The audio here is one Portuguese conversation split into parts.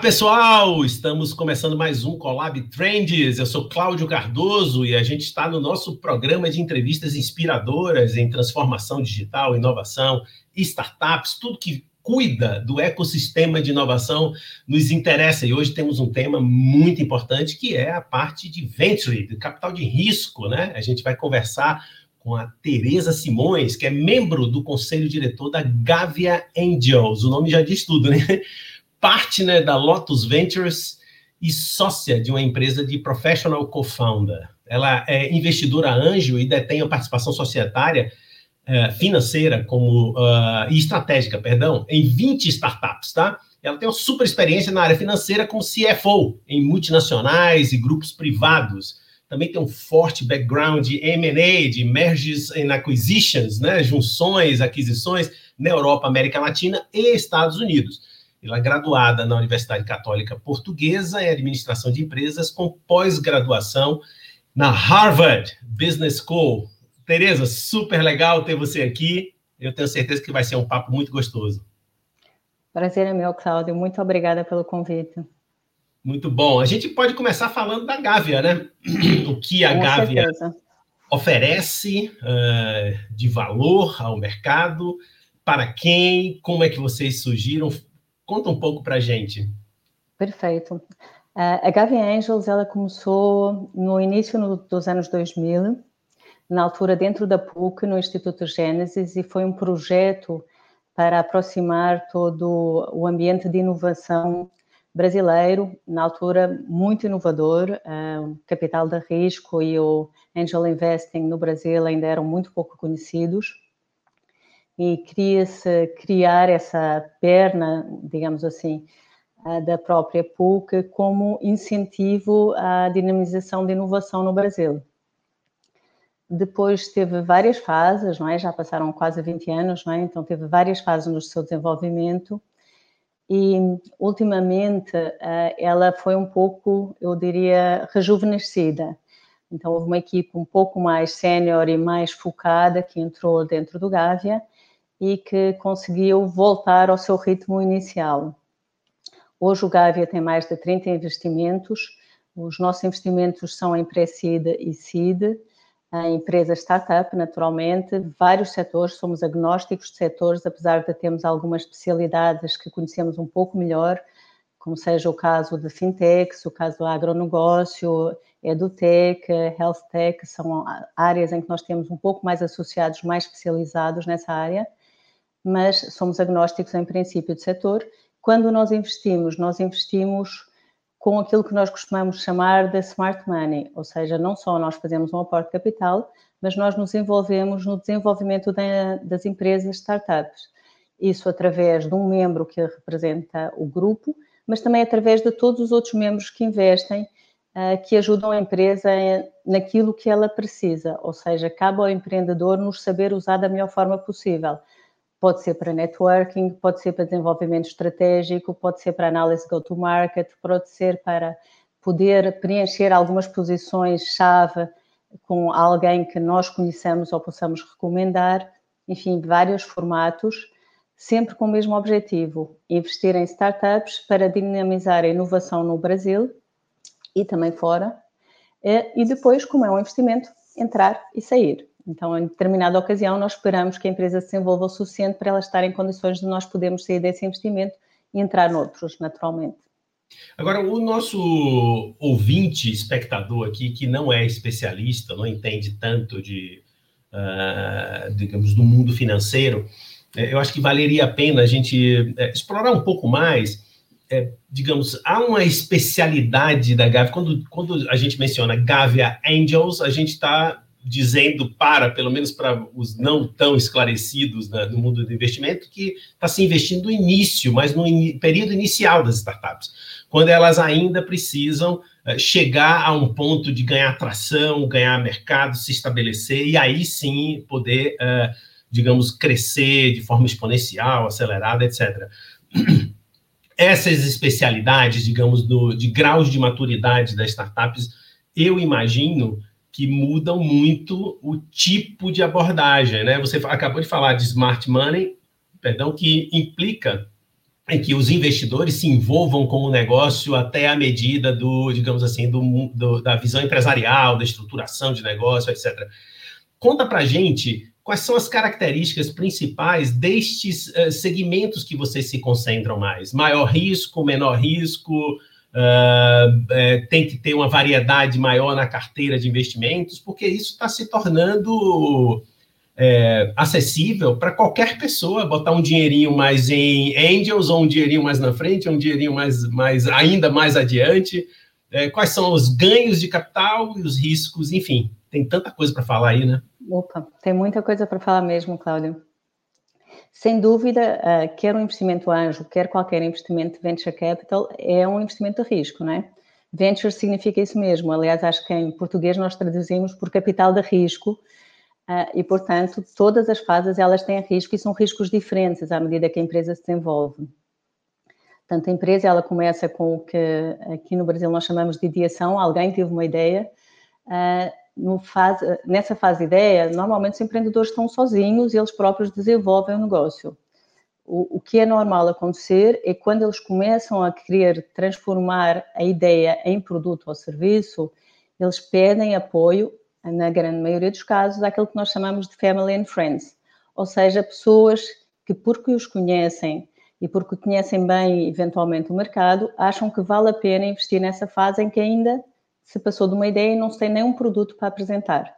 pessoal! Estamos começando mais um Collab Trends. Eu sou Cláudio Cardoso e a gente está no nosso programa de entrevistas inspiradoras em transformação digital, inovação, startups, tudo que cuida do ecossistema de inovação nos interessa. E hoje temos um tema muito importante que é a parte de venture, de capital de risco, né? A gente vai conversar com a Tereza Simões, que é membro do conselho diretor da Gavia Angels. O nome já diz tudo, né? Partner da Lotus Ventures e sócia de uma empresa de professional co-founder. Ela é investidora anjo e detém a participação societária uh, financeira como uh, e estratégica, perdão, em 20 startups, tá? Ela tem uma super experiência na área financeira como CFO em multinacionais e grupos privados. Também tem um forte background de M&A, de mergers and acquisitions, né? junções, aquisições na Europa, América Latina e Estados Unidos. Ela é graduada na Universidade Católica Portuguesa em Administração de Empresas, com pós-graduação na Harvard Business School. Tereza, super legal ter você aqui. Eu tenho certeza que vai ser um papo muito gostoso. Prazer é meu, Cláudio. Muito obrigada pelo convite. Muito bom. A gente pode começar falando da Gávea, né? O que a Com Gávea certeza. oferece uh, de valor ao mercado, para quem, como é que vocês surgiram? Conta um pouco para a gente. Perfeito. A Gavi Angels ela começou no início dos anos 2000, na altura dentro da PUC, no Instituto Gênesis, e foi um projeto para aproximar todo o ambiente de inovação brasileiro, na altura muito inovador, capital de risco e o angel investing no Brasil ainda eram muito pouco conhecidos e queria-se criar essa perna, digamos assim, eh, da própria PUC como incentivo à dinamização de inovação no Brasil. Depois teve várias fases, não é? Já passaram quase 20 anos, não é? Então teve várias fases no seu desenvolvimento e ultimamente eh, ela foi um pouco, eu diria, rejuvenescida. Então houve uma equipe um pouco mais sénior e mais focada que entrou dentro do Gávea e que conseguiu voltar ao seu ritmo inicial. Hoje o Gávea tem mais de 30 investimentos, os nossos investimentos são em pré-seed e seed, em empresas startup, naturalmente, vários setores, somos agnósticos de setores, apesar de termos algumas especialidades que conhecemos um pouco melhor, como seja o caso de fintechs, o caso do agronegócio, edutech, healthtech, são áreas em que nós temos um pouco mais associados, mais especializados nessa área mas somos agnósticos em princípio de setor. Quando nós investimos, nós investimos com aquilo que nós costumamos chamar de smart money, ou seja, não só nós fazemos um aporte de capital, mas nós nos envolvemos no desenvolvimento das empresas startups. Isso através de um membro que representa o grupo, mas também através de todos os outros membros que investem, eh, que ajudam a empresa naquilo que ela precisa, ou seja, cabe ao empreendedor nos saber usar da melhor forma possível Pode ser para networking, pode ser para desenvolvimento estratégico, pode ser para análise go-to-market, pode ser para poder preencher algumas posições-chave com alguém que nós conheçamos ou possamos recomendar, enfim, vários formatos, sempre com o mesmo objetivo: investir em startups para dinamizar a inovação no Brasil e também fora, e depois, como é um investimento, entrar e sair. Então, em determinada ocasião, nós esperamos que a empresa se desenvolva o suficiente para ela estar em condições de nós podermos sair desse investimento e entrar noutros, naturalmente. Agora, o nosso ouvinte, espectador aqui, que não é especialista, não entende tanto de, uh, digamos, do mundo financeiro, é, eu acho que valeria a pena a gente é, explorar um pouco mais. É, digamos, há uma especialidade da Gavia. Quando, quando a gente menciona Gavia Angels, a gente está dizendo para, pelo menos para os não tão esclarecidos né, no mundo do investimento, que está se investindo no início, mas no in, período inicial das startups, quando elas ainda precisam uh, chegar a um ponto de ganhar tração, ganhar mercado, se estabelecer e aí sim poder, uh, digamos, crescer de forma exponencial, acelerada, etc. Essas especialidades, digamos, do, de graus de maturidade das startups, eu imagino que mudam muito o tipo de abordagem, né? Você acabou de falar de smart money, perdão, que implica em que os investidores se envolvam com o negócio até a medida do, digamos assim, do, do da visão empresarial, da estruturação de negócio, etc. Conta para gente quais são as características principais destes uh, segmentos que vocês se concentram mais? Maior risco, menor risco, uh, é, tem que ter uma variedade maior na carteira de investimentos, porque isso está se tornando é, acessível para qualquer pessoa botar um dinheirinho mais em angels, ou um dinheirinho mais na frente, ou um dinheirinho mais, mais ainda mais adiante. É, quais são os ganhos de capital e os riscos, enfim, tem tanta coisa para falar aí, né? Opa, tem muita coisa para falar mesmo, Cláudio. Sem dúvida, uh, quer um investimento anjo, quer qualquer investimento de venture capital, é um investimento de risco, não é? Venture significa isso mesmo. Aliás, acho que em português nós traduzimos por capital de risco, Uh, e, portanto, todas as fases elas têm risco e são riscos diferentes à medida que a empresa se desenvolve. Portanto, a empresa ela começa com o que aqui no Brasil nós chamamos de ideação, alguém teve uma ideia. Uh, fase, nessa fase de ideia, normalmente os empreendedores estão sozinhos e eles próprios desenvolvem o negócio. O, o que é normal acontecer é quando eles começam a querer transformar a ideia em produto ou serviço, eles pedem apoio na grande maioria dos casos, aquilo que nós chamamos de family and friends, ou seja, pessoas que, porque os conhecem e porque conhecem bem, eventualmente, o mercado, acham que vale a pena investir nessa fase em que ainda se passou de uma ideia e não se tem nenhum produto para apresentar.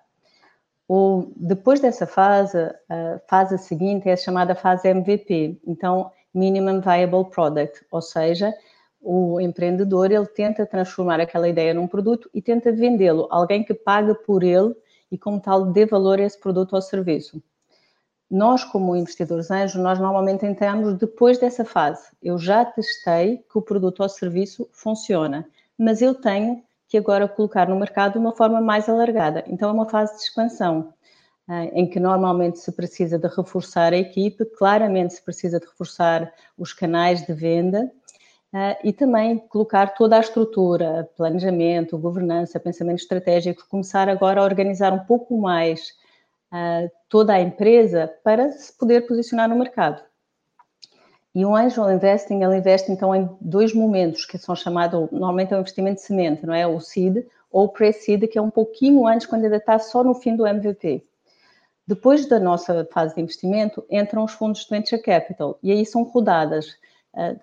Depois dessa fase, a fase seguinte é a chamada fase MVP, então Minimum Viable Product, ou seja, o empreendedor ele tenta transformar aquela ideia num produto e tenta vendê-lo, alguém que paga por ele e como tal dê valor a esse produto ou serviço. Nós, como investidores anjos, nós normalmente entramos depois dessa fase. Eu já testei que o produto ou serviço funciona, mas eu tenho que agora colocar no mercado de uma forma mais alargada. Então é uma fase de expansão, eh, em que normalmente se precisa de reforçar a equipe, claramente se precisa de reforçar os canais de venda, Uh, e também colocar toda a estrutura, planejamento, governança, pensamento estratégico, começar agora a organizar um pouco mais uh, toda a empresa para se poder posicionar no mercado. E o Angel Investing, ele investe então em dois momentos que são chamados, normalmente é um investimento de semente, não é? O seed ou o pre-seed, que é um pouquinho antes, quando ainda está só no fim do MVP. Depois da nossa fase de investimento, entram os fundos de venture capital e aí são rodadas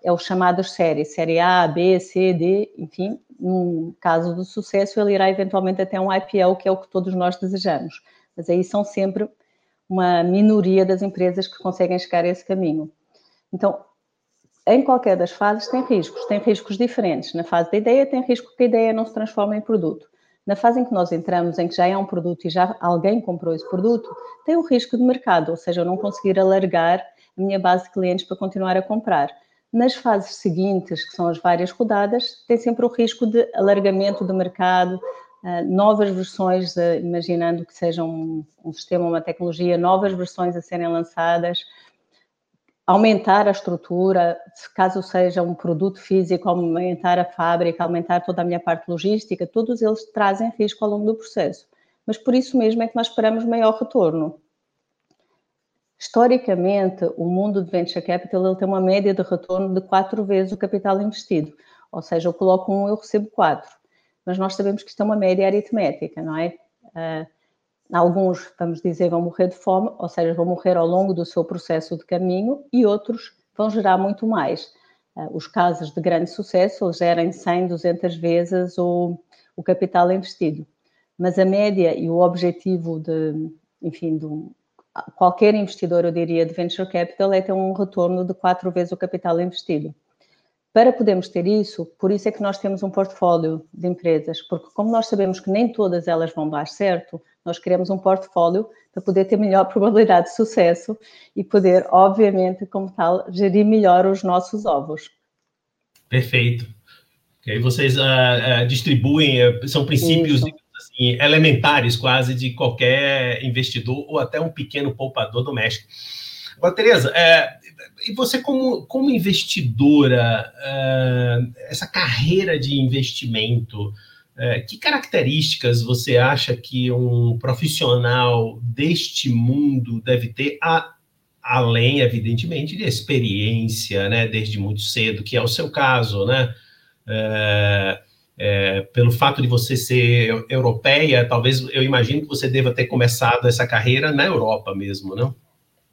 é o chamado série, série A, B, C, D, enfim, no caso do sucesso, ele irá eventualmente até um IPO, que é o que todos nós desejamos. Mas aí são sempre uma minoria das empresas que conseguem chegar a esse caminho. Então, em qualquer das fases tem riscos, tem riscos diferentes. Na fase da ideia tem risco que a ideia não se transforme em produto. Na fase em que nós entramos, em que já é um produto e já alguém comprou esse produto, tem o risco de mercado, ou seja, eu não conseguir alargar a minha base de clientes para continuar a comprar. Nas fases seguintes, que são as várias rodadas, tem sempre o risco de alargamento do mercado, ah, novas versões, imaginando que seja um sistema, uma tecnologia, novas versões a serem lançadas, aumentar a estrutura, caso seja um produto físico, aumentar a fábrica, aumentar toda a minha parte logística, todos eles trazem risco ao longo do processo. Mas por isso mesmo é que nós esperamos maior retorno. Historicamente, o mundo de venture capital ele tem uma média de retorno de quatro vezes o capital investido. Ou seja, eu coloco um, eu recebo quatro. Mas nós sabemos que isto é uma média aritmética, não é? Uh, alguns, vamos dizer, vão morrer de fome, ou seja, vão morrer ao longo do seu processo de caminho, e outros vão gerar muito mais. Uh, os casos de grande sucesso, gerem 100, 200 vezes o, o capital investido. Mas a média e o objetivo de, enfim, do, qualquer investidor, eu diria, de venture capital é ter um retorno de quatro vezes o capital investido. Para podermos ter isso, por isso é que nós temos um portfólio de empresas, porque como nós sabemos que nem todas elas vão dar certo, nós queremos um portfólio para poder ter melhor probabilidade de sucesso e poder, obviamente, como tal, gerir melhor os nossos ovos. Perfeito. E aí vocês uh, uh, distribuem, uh, são princípios assim, elementares quase de qualquer investidor ou até um pequeno poupador doméstico. Agora, Tereza, é, e você como, como investidora, é, essa carreira de investimento, é, que características você acha que um profissional deste mundo deve ter, a, além, evidentemente, de experiência, né, desde muito cedo, que é o seu caso, né? É, é, pelo fato de você ser europeia, talvez eu imagino que você deva ter começado essa carreira na Europa mesmo, não?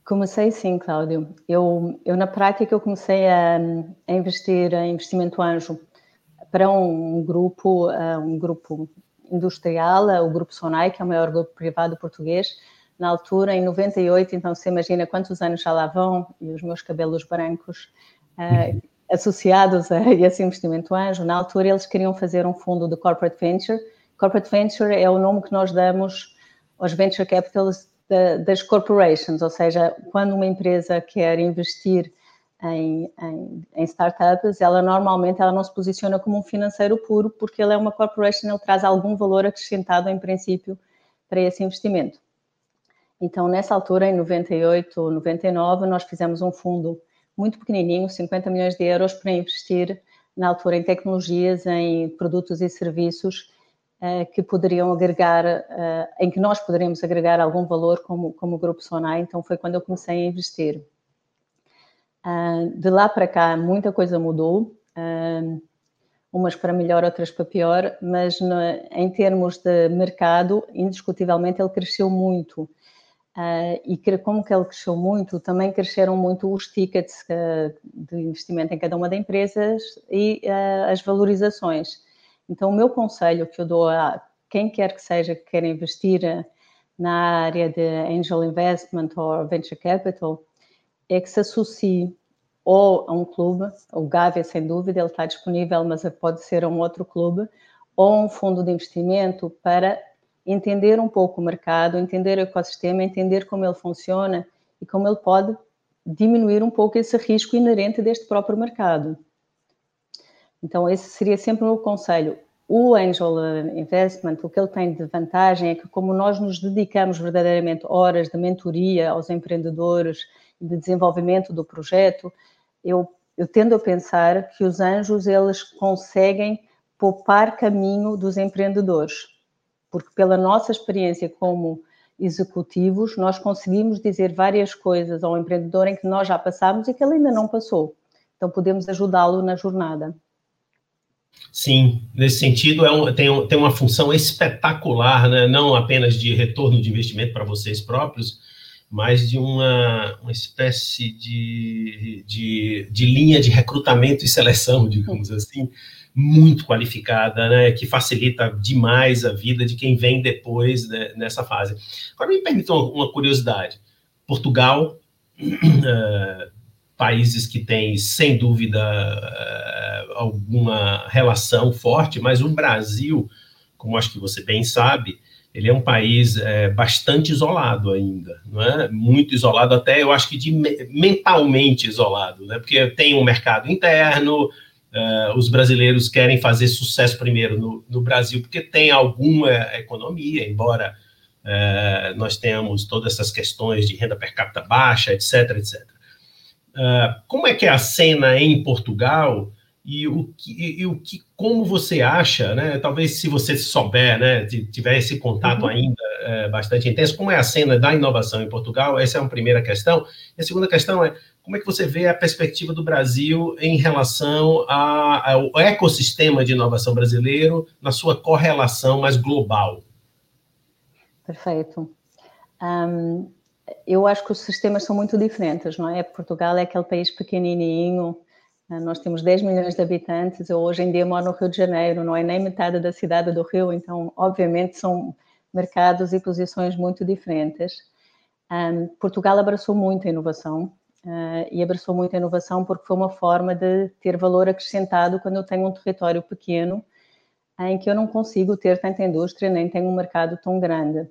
Comecei sim, Cláudio. Eu, eu na prática, eu comecei a, a investir em investimento anjo para um, grupo, um grupo industrial, o Grupo Sonai, que é o maior grupo privado português, na altura, em 98, então você imagina quantos anos já lá vão, e os meus cabelos brancos uh, associados a esse investimento anjo, na altura eles queriam fazer um fundo de corporate venture. Corporate venture é o nome que nós damos aos venture capitals das corporations, ou seja, quando uma empresa quer investir em, em, em, startups, ela normalmente ela não se posiciona como um financeiro puro, porque ele é uma corporation, ele traz algum valor acrescentado em princípio para esse investimento. Então, nessa altura, em 98, 99, nós fizemos um fundo muito pequenininho, 50 milhões de euros, para investir na altura em tecnologias, em produtos e serviços que poderiam agregar, uh, em que nós poderíamos agregar algum valor como, como Grupo Sonai. Então, foi quando eu comecei a investir. Uh, de lá para cá, muita coisa mudou, umas para melhor, outras para pior, mas em termos de mercado, indiscutivelmente ele cresceu muito. Uh, e como que ele cresceu muito, também cresceram muito os tickets uh, de investimento em cada uma das empresas e uh, as valorizações. Então, o meu conselho que eu dou a quem quer que seja que queira investir na área de angel investment ou venture capital é que se associe ou a um clube, o Gávea, sem dúvida, ele está disponível, mas pode ser um outro clube, ou um fundo de investimento para entender um pouco o mercado, entender o ecossistema, entender como ele funciona e como ele pode diminuir um pouco esse risco inerente deste próprio mercado. Então, esse seria sempre o meu conselho. O Angel Investment, o que ele tem de vantagem é que, como nós nos dedicamos verdadeiramente horas de mentoria aos empreendedores e de desenvolvimento do projeto, eu, eu tendo a pensar que os anjos eles conseguem poupar caminho dos empreendedores porque pela nossa experiência como executivos, nós conseguimos dizer várias coisas ao empreendedor em que nós já passamos e que ele ainda não passou. Então, podemos ajudá-lo na jornada. Sim, nesse sentido, é um, tem, tem uma função espetacular, né? não apenas de retorno de investimento para vocês próprios, mas de uma, uma espécie de, de, de linha de recrutamento e seleção, digamos assim, muito qualificada, né, que facilita demais a vida de quem vem depois né, nessa fase. Agora, me permita uma, curiosidade. Portugal, uh, países que têm, sem dúvida, uh, alguma relação forte, mas o Brasil, como acho que você bem sabe, ele é um país é, bastante isolado ainda, não é? Muito isolado até, eu acho que de mentalmente isolado, né? Porque tem um mercado interno, Uh, os brasileiros querem fazer sucesso primeiro no, no Brasil, porque tem alguma economia, embora nós tenhamos todas essas questões de renda per capita baixa, etc, etc. Uh, como é que é a cena em Portugal e o que, e o que como você acha, né? Talvez se você souber, né, tiver esse contato uhum. ainda é, bastante intenso, como é a cena da inovação em Portugal? Essa é uma primeira questão. E a segunda questão é como é que você vê a perspectiva do Brasil em relação ao ecossistema de inovação brasileiro na sua correlação mais global? Perfeito. Um, eu acho que os sistemas são muito diferentes, não é? Portugal é aquele país pequenininho, né? nós temos 10 milhões de habitantes, eu hoje em dia moro no Rio de Janeiro, não é nem metade da cidade do Rio, então, obviamente, são mercados e posições muito diferentes. Um, Portugal abraçou muito a inovação, Uh, e abraçou muito a inovação porque foi uma forma de ter valor acrescentado quando eu tenho um território pequeno em que eu não consigo ter tanta indústria nem tenho um mercado tão grande.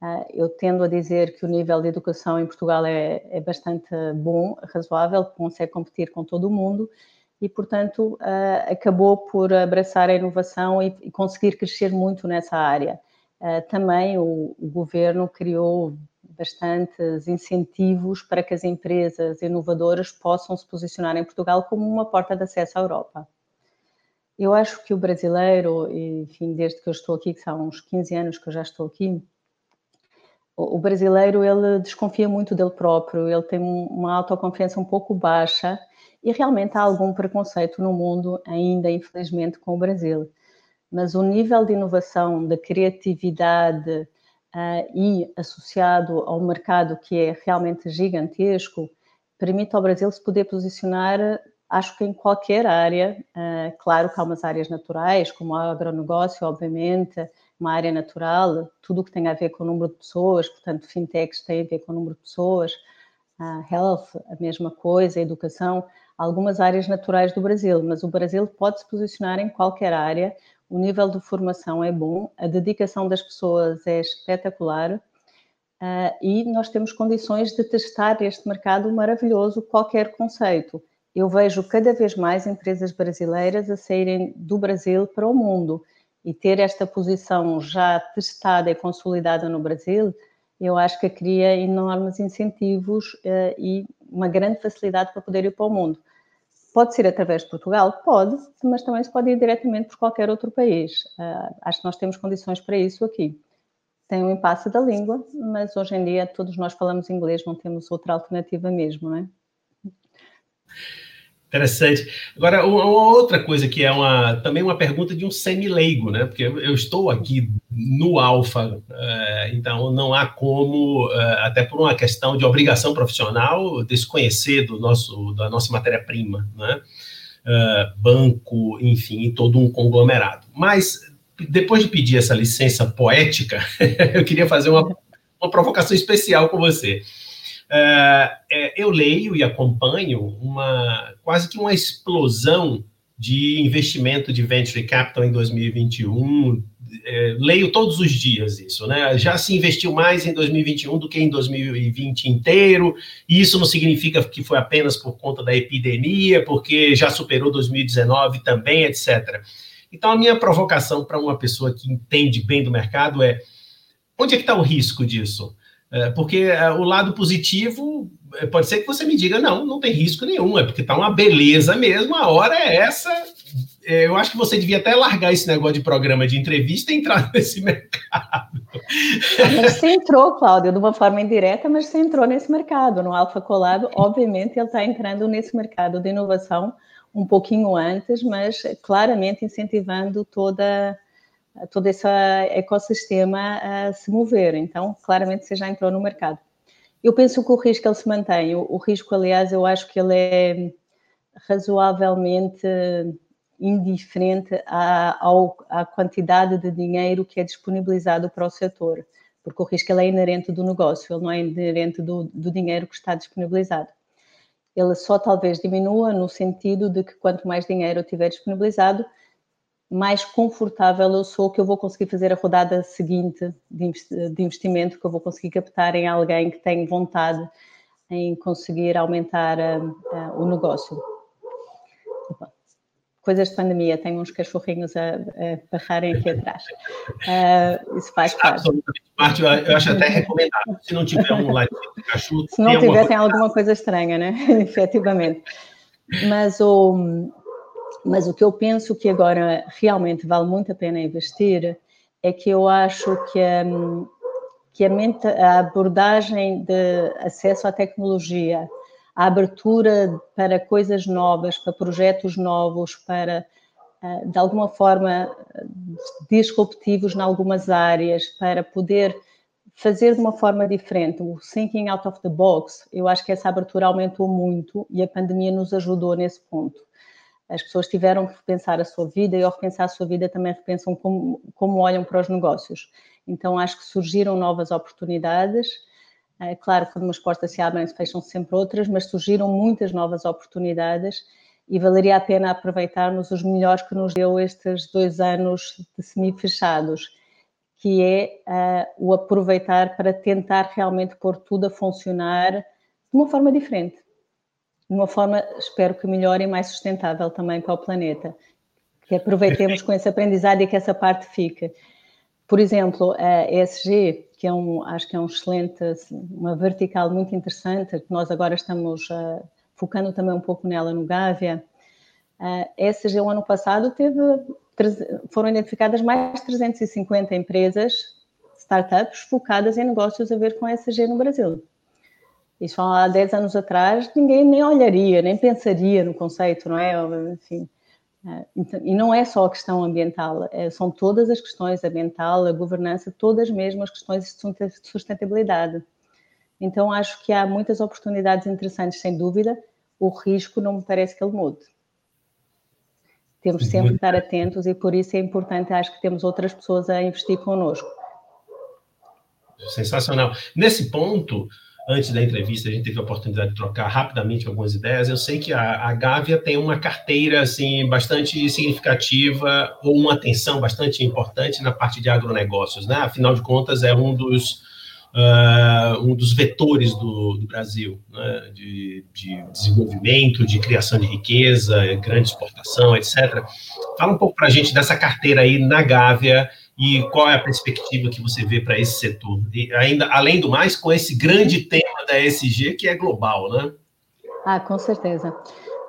Uh, eu tendo a dizer que o nível de educação em Portugal é, é bastante bom, razoável, consegue competir com todo o mundo e, portanto, uh, acabou por abraçar a inovação e, conseguir crescer muito nessa área. também o, o governo criou bastantes incentivos para que as empresas inovadoras possam se posicionar em Portugal como uma porta de acesso à Europa. Eu acho que o brasileiro, enfim, desde que eu estou aqui, que são uns 15 anos que eu já estou aqui, o brasileiro ele desconfia muito dele próprio, ele tem uma autoconfiança um pouco baixa e realmente há algum preconceito no mundo ainda, infelizmente, com o Brasil. Mas o nível de inovação, de criatividade uh, e associado ao mercado que é realmente gigantesco, permite ao Brasil se poder posicionar, acho que em qualquer área. Uh, claro que há umas áreas naturais, como o agronegócio, obviamente, uma área natural, tudo o que tem a ver com o número de pessoas, portanto, fintechs tem a ver com o número de pessoas, health, a mesma coisa, educação, algumas áreas naturais do Brasil, mas o Brasil pode se posicionar em qualquer área, o nível de formação é bom, a dedicação das pessoas é espetacular uh, e nós temos condições de testar este mercado maravilhoso, qualquer conceito. Eu vejo cada vez mais empresas brasileiras a saírem do Brasil para o mundo e ter esta posição já testada e consolidada no Brasil, eu acho que cria enormes incentivos uh, e uma grande facilidade para poder ir para o mundo. Pode ser através de Portugal? Pode, mas também se pode ir diretamente por qualquer outro país. Uh, acho que nós temos condições para isso aqui. Tem um impasse da língua, mas hoje em dia todos nós falamos inglês, não temos outra alternativa mesmo, não é? Interessante. Agora, uma outra coisa que é uma, também uma pergunta de um semi-leigo, né? Porque eu estou aqui no Alfa, uh, então não há como, uh, até por uma questão de obrigação profissional, desconhecer do nosso, da nossa matéria-prima, né? Uh, banco, enfim, todo um conglomerado. Mas, depois de pedir essa licença poética, eu queria fazer uma, uma provocação especial com você. Uh, é, eu leio e acompanho uma quase que uma explosão de investimento de venture capital em 2021. É, leio todos os dias isso, né? Já se investiu mais em 2021 do que em 2020 inteiro, e isso não significa que foi apenas por conta da epidemia, porque já superou 2019 também, etc. Então, a minha provocação para uma pessoa que entende bem do mercado é: onde é que está o risco disso? É, porque é, o lado positivo é, pode ser que você me diga, não, não tem risco nenhum, é porque está uma beleza mesmo, a hora é essa. Eu acho que você devia até largar esse negócio de programa de entrevista e entrar nesse mercado. Você entrou, Cláudio, de uma forma indireta, mas você entrou nesse mercado. No Alfa Colado, obviamente, ele está entrando nesse mercado de inovação um pouquinho antes, mas claramente incentivando toda todo esse ecossistema a se mover. Então, claramente você já entrou no mercado. Eu penso que o risco ele se mantém. O, o risco, aliás, eu acho que ele é razoavelmente indiferente à, ao, à quantidade de dinheiro que é disponibilizado para o setor, porque o risco ele é inerente do negócio, ele não é inerente do, do dinheiro que está disponibilizado. Ele só talvez diminua no sentido de que quanto mais dinheiro tiver disponibilizado, mais confortável eu sou que eu vou conseguir fazer a rodada seguinte de investimento, que eu vou conseguir captar em alguém que tem vontade em conseguir aumentar uh, uh, o negócio. Coisas de pandemia, tenho uns cachorrinhos a, a barrarem aqui atrás. Uh, isso faz parte. parte. Eu acho até recomendável, se não tiver um live de cachorro. Se não tiver, tem alguma coisa estranha, né? Efetivamente. Mas o, mas o que eu penso que agora realmente vale muito a pena investir é que eu acho que, hum, que a, a abordagem de acesso à tecnologia, a abertura para coisas novas, para projetos novos, para ah, de alguma forma disruptivos em algumas áreas, para poder fazer de uma forma diferente, o thinking out of the box, eu acho que essa abertura aumentou muito e a pandemia nos ajudou nesse ponto. As pessoas tiveram que repensar a sua vida e, ao repensar a sua vida, também repensam como, como olham para os negócios. Então, acho que surgiram novas oportunidades. É claro, quando umas portas se abrem, se fecham -se sempre outras, mas surgiram muitas novas oportunidades e valeria a pena aproveitarmos os melhores que nos deu estes dois anos de semi-fechados, que é uh, o aproveitar para tentar realmente pôr tudo a funcionar de uma forma diferente de uma forma, espero que melhor e mais sustentável também para o planeta. Que aproveitemos com esse aprendizado e que essa parte fique. Por exemplo, a ESG, que é um, acho que é um excelente, uma vertical muito interessante, que nós agora estamos uh, focando também um pouco nela no Gávea. A ESG, o ano passado, teve, foram identificadas mais de 350 empresas startups focadas em negócios a ver com ESG no Brasil. Isso há 10 anos atrás, ninguém nem olharia, nem pensaria no conceito, não é? Enfim, é, então, e não é só a questão ambiental, é, são todas as questões, ambiental, a governança, todas mesmo as questões de sustentabilidade. Então, acho que há muitas oportunidades interessantes, sem dúvida, o risco não me parece que ele mude. Temos sempre de estar atentos e por isso é importante, acho que temos outras pessoas a investir connosco. Sensacional. Nesse ponto, antes da entrevista, a gente teve a oportunidade de trocar rapidamente algumas ideias. Eu sei que a, a Gávea tem uma carteira assim bastante significativa ou uma atenção bastante importante na parte de agronegócios, né? Afinal de contas, é um dos uh, um dos vetores do, do Brasil, né? de, de, desenvolvimento, de criação de riqueza, grande exportação, etc. Fala um pouco para a gente dessa carteira aí na Gávea e qual é a perspectiva que você vê para esse setor? E ainda, além do mais, com esse grande tema da ESG que é global, né? Ah, com certeza.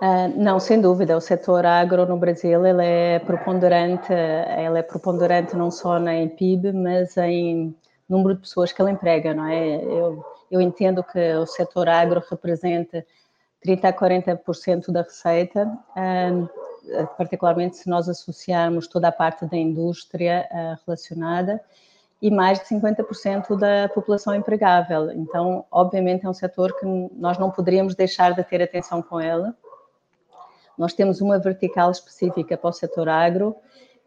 Uh, não, sem dúvida, o setor agro no Brasil ele é preponderante, ele é preponderante não só na PIB, mas em número de pessoas que ele emprega, não é? Eu, eu entendo que o setor agro representa 30 a 40% da receita, ah, particularmente se nós associarmos toda a parte da indústria uh, relacionada, e mais de 50% da população empregável. Então, obviamente, é um setor que nós não poderíamos deixar de ter atenção com ele. Nós temos uma vertical específica para o setor agro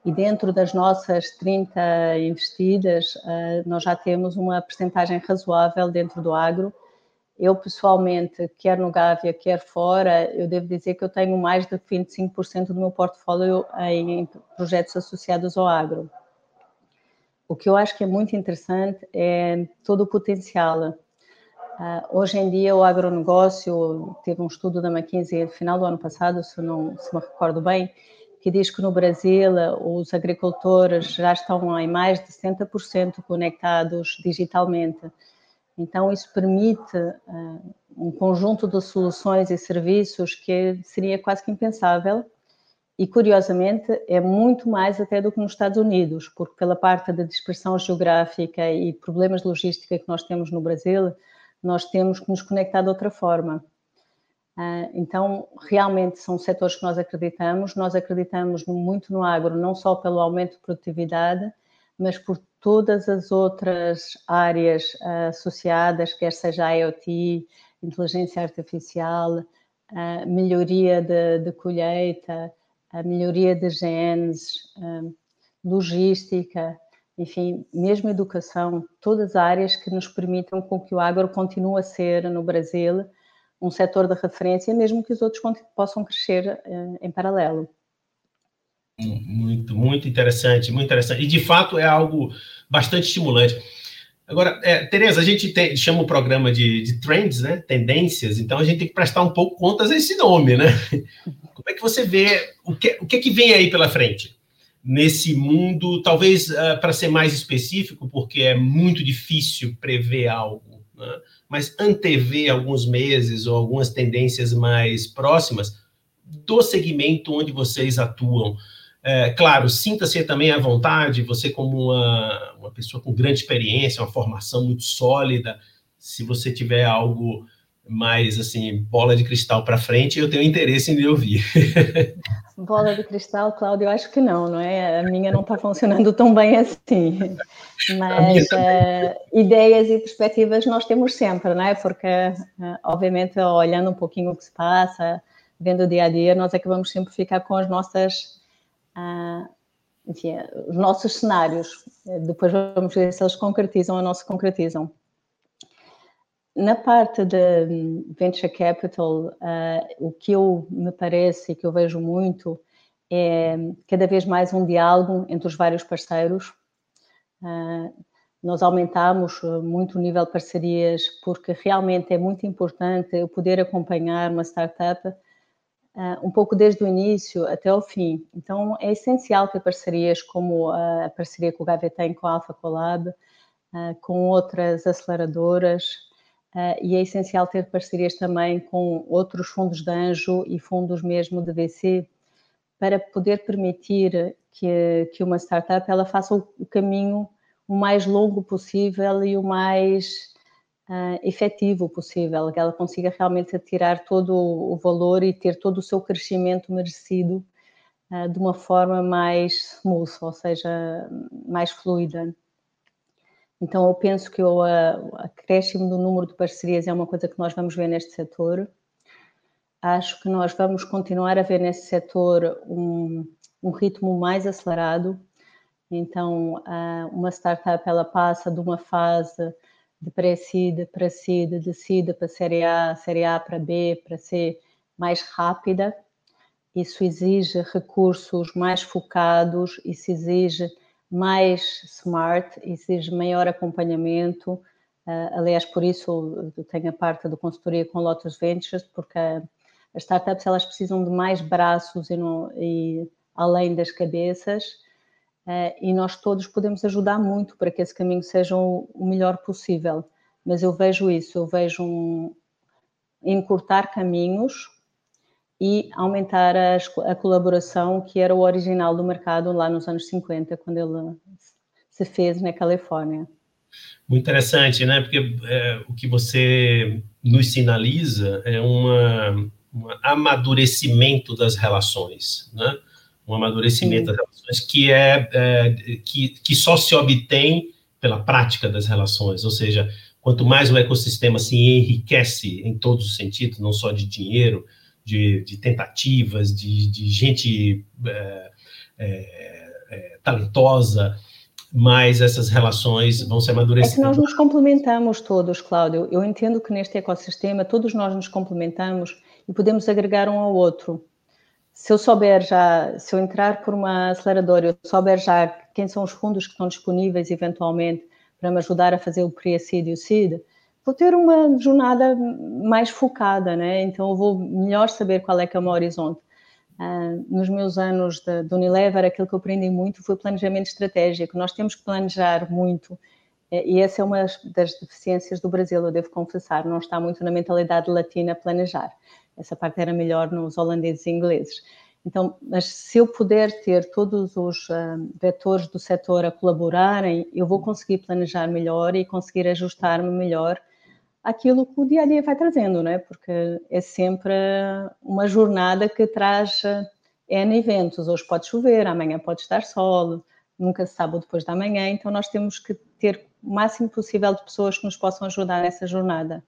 e dentro das nossas 30 investidas, uh, nós já temos uma percentagem razoável dentro do agro, eu, pessoalmente, quer no Gávea, quer fora, eu devo dizer que eu tenho mais de 25% do meu portfólio em projetos associados ao agro. O que eu acho que é muito interessante é todo o potencial. Uh, hoje em dia, o agronegócio, teve um estudo da McKinsey no final do ano passado, se não se me recordo bem, que diz que no Brasil os agricultores já estão em mais de 60% conectados digitalmente. Então, isso permite uh, um conjunto de soluções e serviços que seria quase que impensável e, curiosamente, é muito mais até do que nos Estados Unidos, porque pela parte da dispersão geográfica e problemas de logística que nós temos no Brasil, nós temos que nos conectar de outra forma. Uh, então, realmente são setores que nós acreditamos. Nós acreditamos muito no agro, não só pelo aumento de produtividade, mas por todas as outras áreas uh, associadas, quer seja IoT, inteligência artificial, uh, melhoria de, de, colheita, a melhoria de genes, uh, logística, enfim, mesmo educação, todas as áreas que nos permitam com que o agro continue a ser no Brasil um setor de referência, mesmo que os outros possam crescer em paralelo. Muito, muito interessante, muito interessante. E de fato é algo bastante estimulante. Agora, é, Tereza, a gente tem, chama o programa de, de, trends, né? Tendências, então a gente tem que prestar um pouco contas a esse nome, né? Como é que você vê o que, o que, é que vem aí pela frente? Nesse mundo, talvez uh, para ser mais específico, porque é muito difícil prever algo, né? mas antever alguns meses ou algumas tendências mais próximas do segmento onde vocês atuam. É, claro, sinta-se também à vontade, você como uma, uma pessoa com grande experiência, uma formação muito sólida, se você tiver algo mais assim, bola de cristal para frente, eu tenho interesse em lhe ouvir. Bola de cristal, Cláudio, eu acho que não, não é? A minha não está funcionando tão bem assim. Mas uh, ideias e perspectivas nós temos sempre, não é? Porque, uh, obviamente, olhando um pouquinho o que se passa, vendo o dia a dia, nós acabamos sempre ficar com as nossas uh, enfim, os nossos cenários. Depois vamos ver se eles concretizam ou não se concretizam. Na parte de venture capital, uh, o que eu me parece e que eu vejo muito é cada vez mais um diálogo entre os vários parceiros. Uh, nós aumentamos muito o nível de parcerias porque realmente é muito importante eu poder acompanhar uma startup um pouco desde o início até o fim. Então, é essencial ter parcerias como a parceria que o Gaveta tem com a Alpha Collab, uh, com outras aceleradoras, uh, e é essencial ter parcerias também com outros fundos de anjo e fundos mesmo de VC, para poder permitir que, que uma startup ela faça o caminho o mais longo possível e o mais uh, efetivo possível, que ela consiga realmente tirar todo o valor e ter todo o seu crescimento merecido uh, de uma forma mais smooth, ou seja, mais fluida. Então, eu penso que o acréscimo do número de parcerias é uma coisa que nós vamos ver neste setor. Acho que nós vamos continuar a ver nesse setor um, um ritmo mais acelerado. Então, uma startup ela passa de uma fase de pré-seed para seed, de seed para série A, série A para B, para C, mais rápida. Isso exige recursos mais focados, isso exige mais smart, exige maior acompanhamento. Uh, aliás, por isso eu tenho a parte da consultoria com Lotus Ventures, porque as startups elas precisam de mais braços e, e além das cabeças, uh, e nós todos podemos ajudar muito para que esse caminho seja o, o melhor possível. Mas eu vejo isso, eu vejo um, encurtar caminhos e aumentar a, a, colaboração que era o original do mercado lá nos anos 50, quando ele se fez na Califórnia. Muito interessante, né? Porque é, o que você nos sinaliza é uma, um amadurecimento das relações, né? Um amadurecimento Sim. das relações que é, é que, que só se obtém pela prática das relações, ou seja, quanto mais o ecossistema se enriquece em todos os sentidos, não só de dinheiro, de, de tentativas, de, de gente é, é, é, talentosa, mas essas relações vão se amadurecendo. É que nós nos complementamos todos, Cláudio. Eu entendo que neste ecossistema todos nós nos complementamos e podemos agregar um ao outro. Se eu souber já, se eu entrar por uma aceleradora, eu souber já quem são os fundos que estão disponíveis eventualmente para me ajudar a fazer o pre-seed e o seed, vou ter uma jornada mais focada, né? Então eu vou melhor saber qual é que é o meu horizonte. Uh, nos meus anos de, de, Unilever, aquilo que eu aprendi muito foi planejamento estratégico. Nós temos que planejar muito e essa é uma das deficiências do Brasil, eu devo confessar, não está muito na mentalidade latina planejar. Essa parte era melhor nos holandeses e ingleses. Então, mas se eu puder ter todos os uh, vetores do setor a colaborarem, eu vou conseguir planejar melhor e conseguir ajustar-me melhor aquilo que o dia a dia vai trazendo, né? Porque é sempre uma jornada que traz eh, N eventos. Hoje pode chover, amanhã pode estar sol, nunca se sabe depois da manhã, então nós temos que ter o máximo possível de pessoas que nos possam ajudar nessa jornada.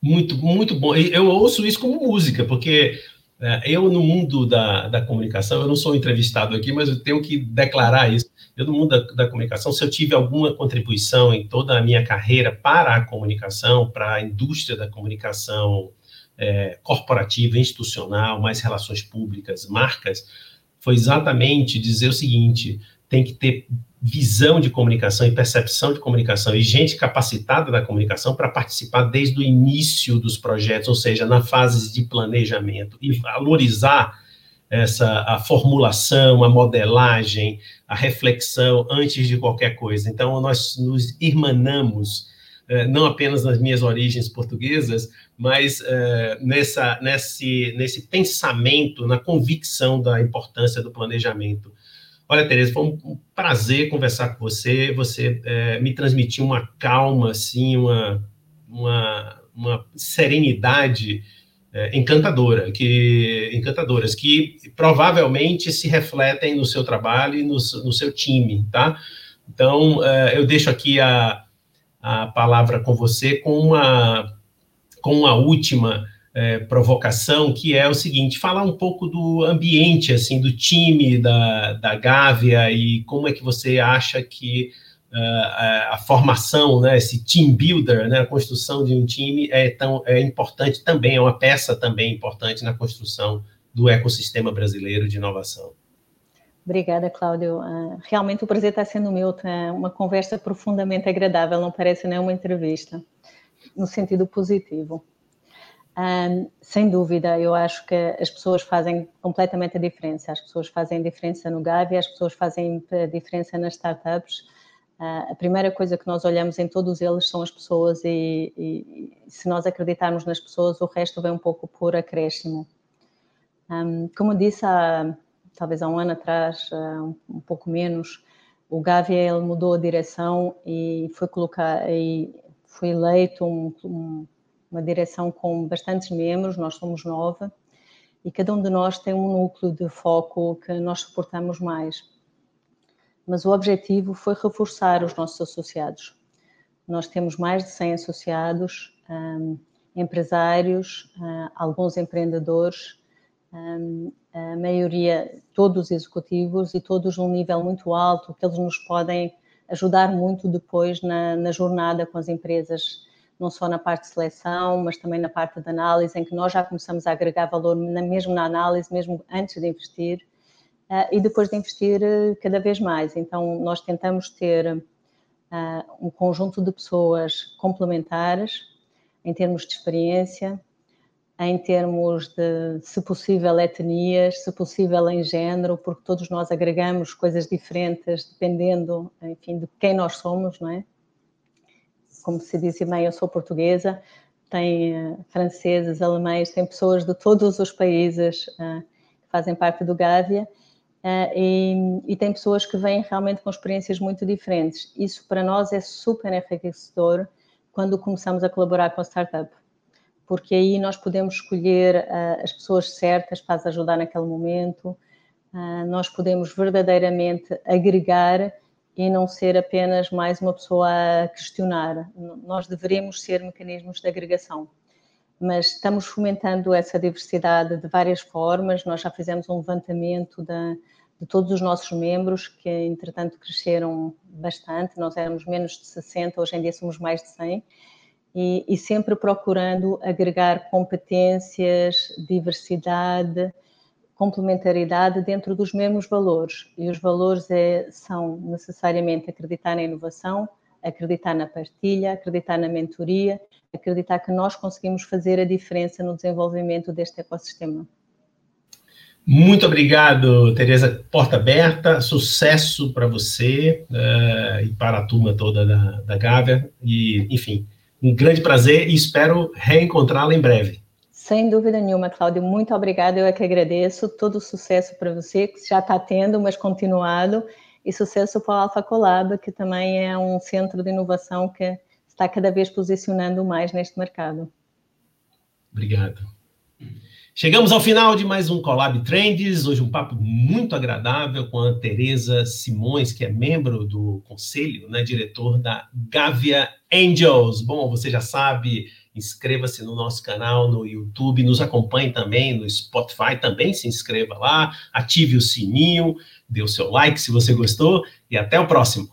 Muito, muito bom. Eu ouço isso como música, porque é, eu, no mundo da, da comunicação, eu não sou entrevistado aqui, mas eu tenho que declarar isso. Eu, no mundo da, da comunicação, se eu tive alguma contribuição em toda a minha carreira para a comunicação, para a indústria da comunicação é, corporativa, institucional, mais relações públicas, marcas, foi exatamente dizer o seguinte: tem que ter visão de comunicação e percepção de comunicação e gente capacitada da comunicação para participar desde o início dos projetos, ou seja, na fase de planejamento e valorizar essa a formulação, a modelagem, a reflexão antes de qualquer coisa. Então nós nos irmanamos eh, não apenas nas minhas origens portuguesas, mas eh, nessa nesse nesse pensamento, na convicção da importância do planejamento Olha, Tereza, foi um prazer conversar com você. Você é, me transmitiu uma calma, assim, uma, uma, uma serenidade é, encantadora, que, encantadoras, que provavelmente se refletem no seu trabalho e no, no seu time, tá? Então, é, eu deixo aqui a, a palavra com você com uma, com uma última é, provocação, que é o seguinte, falar um pouco do ambiente, assim, do time da, da Gávea e como é que você acha que uh, a formação, né, esse team builder, né, a construção de um time é, tão, é importante também, é uma peça também importante na construção do ecossistema brasileiro de inovação. Obrigada, Cláudio. Uh, realmente o prazer está sendo meu, tá uma conversa profundamente agradável, não parece nem uma entrevista, no sentido positivo. Um, sem dúvida, eu acho que as pessoas fazem completamente a diferença. As pessoas fazem diferença no Gavi, as pessoas fazem diferença nas startups. Uh, a primeira coisa que nós olhamos em todos eles são as pessoas e, e, se nós acreditarmos nas pessoas, o resto vem um pouco por acréscimo. Um, como disse há, talvez há um ano atrás, uh, um, um, pouco menos, o Gávea ele mudou a direção e foi colocar e foi eleito um, um, uma direção com bastantes membros, nós somos nova, e cada um de nós tem um núcleo de foco que nós suportamos mais. Mas o objetivo foi reforçar os nossos associados. Nós temos mais de 100 associados, um, empresários, uh, alguns empreendedores, um, a maioria, todos executivos e todos num nível muito alto, que eles nos podem ajudar muito depois na, na jornada com as empresas não só na parte de seleção, mas também na parte de análise, em que nós já começamos a agregar valor mesmo na análise, mesmo antes de investir, uh, e depois de investir uh, cada vez mais. Então, nós tentamos ter uh, um conjunto de pessoas complementares em termos de experiência, em termos de, se possível, etnias, se possível, em género, porque todos nós agregamos coisas diferentes dependendo, enfim, de quem nós somos, não é? Como se diz bem, eu sou portuguesa, tem uh, franceses, alemães, tem pessoas de todos os países uh, que fazem parte do Gávea uh, e, e, tem pessoas que vêm realmente com experiências muito diferentes. Isso para nós é super enriquecedor quando começamos a colaborar com a startup, porque aí nós podemos escolher as pessoas certas para as ajudar naquele momento, nós podemos verdadeiramente agregar e não ser apenas mais uma pessoa a questionar. Nós deveríamos ser mecanismos de agregação, mas estamos fomentando essa diversidade de várias formas. Nós já fizemos um levantamento de todos os nossos membros, que entretanto cresceram bastante. Nós éramos menos de 60, hoje em dia somos mais de 100. E, e sempre procurando agregar competências, diversidade, complementaridade dentro dos mesmos valores. E os valores é, são necessariamente acreditar na inovação, acreditar na partilha, acreditar na mentoria, acreditar que nós conseguimos fazer a diferença no desenvolvimento deste ecossistema. Muito obrigado, Tereza. Porta aberta, sucesso para você uh, e para a turma toda da, da Gávea. E, enfim, um grande prazer e espero reencontrá-la em breve. Sem dúvida nenhuma, Cláudio, muito obrigada. Eu é que agradeço. Todo o sucesso para você, que já está tendo, mas continuado. E sucesso para o Alpha Colab, que também é um centro de inovação que está cada vez posicionando mais neste mercado. Obrigado. Chegamos ao final de mais um Collab Trends. Hoje um papo muito agradável com a Tereza Simões, que é membro do conselho, né, diretor da Gavia Angels. Bom, você já sabe, inscreva-se no nosso canal no YouTube, nos acompanhe também no Spotify, também se inscreva lá, ative o sininho, dê o seu like se você gostou e até o próximo.